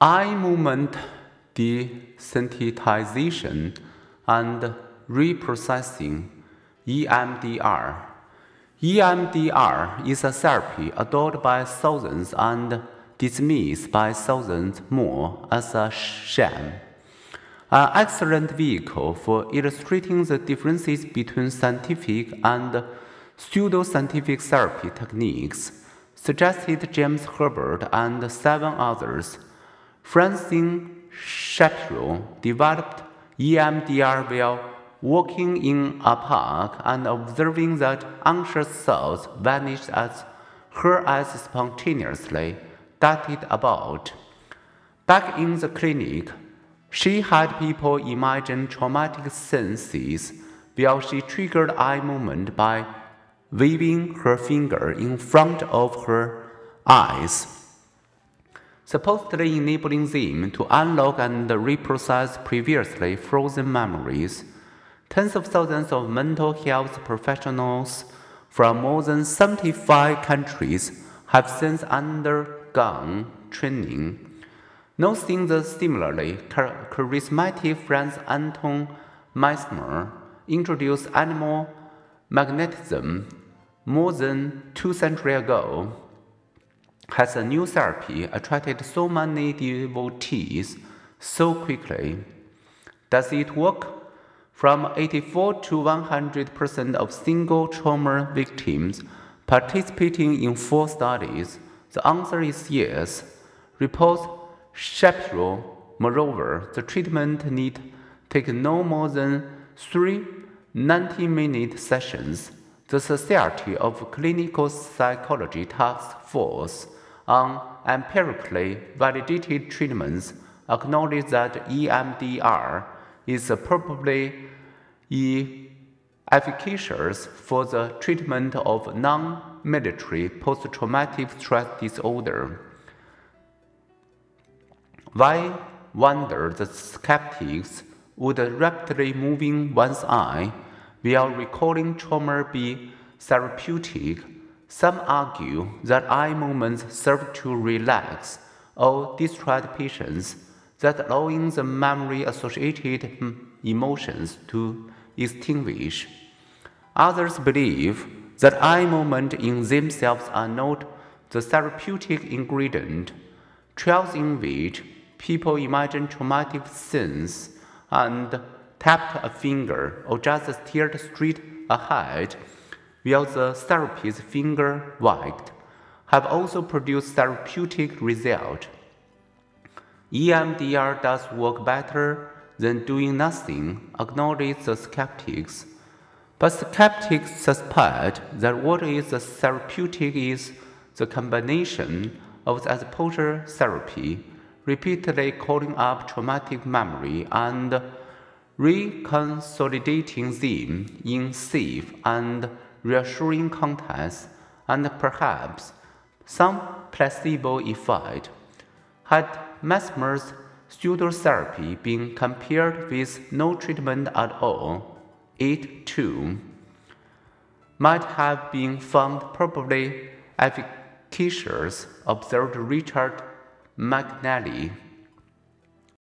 eye movement desensitization and reprocessing EMDR. EMDR is a therapy adored by thousands and dismissed by thousands more as a sham. An excellent vehicle for illustrating the differences between scientific and pseudoscientific therapy techniques, suggested James Herbert and seven others. Francine Shapiro developed EMDR while walking in a park and observing that anxious thoughts vanished as her eyes spontaneously darted about. Back in the clinic, she had people imagine traumatic scenes while she triggered eye movement by waving her finger in front of her eyes, supposedly enabling them to unlock and reprocess previously frozen memories. Tens of thousands of mental health professionals from more than 75 countries have since undergone training. Noting the similarly charismatic Franz Anton Mesmer introduced animal magnetism more than two centuries ago, has a new therapy attracted so many devotees so quickly? Does it work? From 84 to 100% of single trauma victims participating in four studies, the answer is yes. Reports Shapiro. Moreover, the treatment need take no more than three 90 minute sessions the Society of Clinical Psychology Task Force on empirically validated treatments acknowledges that EMDR is probably efficacious for the treatment of non military post traumatic stress disorder. Why wonder the skeptics would rapidly moving one's eye while recalling trauma be therapeutic, some argue that eye movements serve to relax or distract patients, that allowing the memory associated emotions to extinguish. Others believe that eye movements in themselves are not the therapeutic ingredient. Trials in which people imagine traumatic scenes and tapped a finger or just stared straight ahead while the therapist's finger wagged have also produced therapeutic result. EMDR does work better than doing nothing, acknowledge the skeptics. But skeptics suspect that what is therapeutic is the combination of the exposure therapy, repeatedly calling up traumatic memory and reconsolidating them in safe and reassuring contexts, and perhaps some placebo effect. Had Mesmer's pseudotherapy been compared with no treatment at all, it too might have been found probably efficacious, observed Richard McNally.